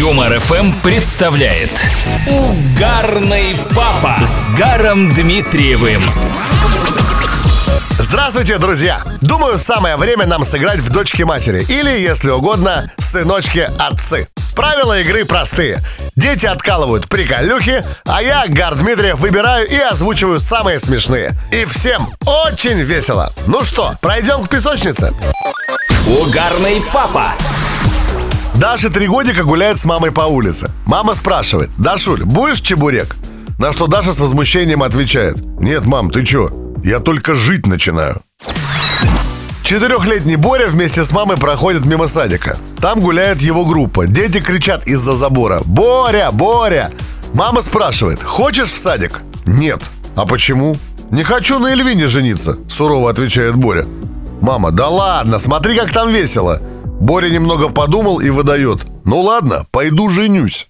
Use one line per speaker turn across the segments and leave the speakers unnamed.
Юмор ФМ представляет Угарный папа с Гаром Дмитриевым.
Здравствуйте, друзья! Думаю, самое время нам сыграть в дочки матери или, если угодно, сыночки отцы. Правила игры простые. Дети откалывают приколюхи, а я, Гар Дмитриев, выбираю и озвучиваю самые смешные. И всем очень весело. Ну что, пройдем к песочнице?
Угарный папа.
Даша три годика гуляет с мамой по улице. Мама спрашивает, Дашуль, будешь чебурек? На что Даша с возмущением отвечает, нет, мам, ты чё? Я только жить начинаю. Четырехлетний Боря вместе с мамой проходит мимо садика. Там гуляет его группа. Дети кричат из-за забора «Боря! Боря!» Мама спрашивает «Хочешь в садик?» «Нет». «А почему?» «Не хочу на Эльвине жениться», сурово отвечает Боря. Мама «Да ладно, смотри, как там весело». Боря немного подумал и выдает «Ну ладно, пойду женюсь».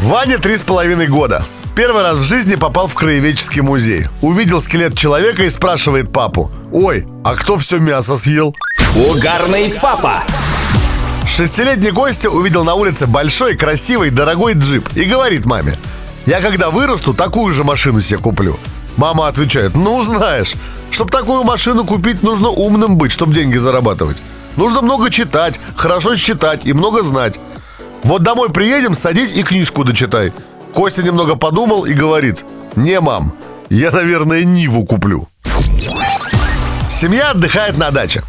Ваня три с половиной года. Первый раз в жизни попал в краеведческий музей. Увидел скелет человека и спрашивает папу. Ой, а кто все мясо съел?
Угарный папа.
Шестилетний Костя увидел на улице большой, красивый, дорогой джип и говорит маме. Я когда вырасту, такую же машину себе куплю. Мама отвечает, ну знаешь, чтобы такую машину купить, нужно умным быть, чтобы деньги зарабатывать. Нужно много читать, хорошо считать и много знать. Вот домой приедем, садись и книжку дочитай. Костя немного подумал и говорит, не, мам, я, наверное, Ниву куплю. Семья отдыхает на даче.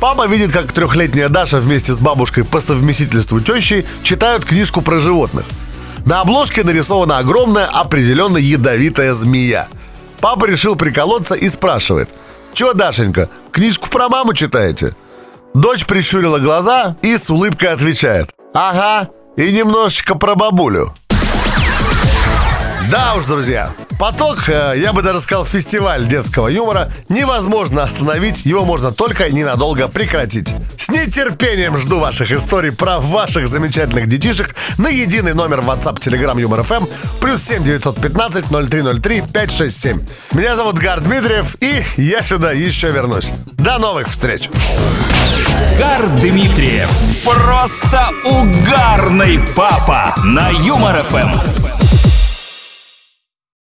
Папа видит, как трехлетняя Даша вместе с бабушкой по совместительству тещей читают книжку про животных. На обложке нарисована огромная, определенно ядовитая змея. Папа решил приколоться и спрашивает. «Чё, Дашенька, книжку про маму читаете?» Дочь прищурила глаза и с улыбкой отвечает. «Ага, и немножечко про бабулю». Да уж, друзья, поток, э, я бы даже сказал, фестиваль детского юмора невозможно остановить, его можно только ненадолго прекратить. Нетерпением жду ваших историй про ваших замечательных детишек на единый номер WhatsApp Telegram Юмор ФМ плюс 7 915 0303 567. Меня зовут Гар Дмитриев, и я сюда еще вернусь. До новых встреч!
Гар Дмитриев. Просто угарный папа на Юмор ФМ.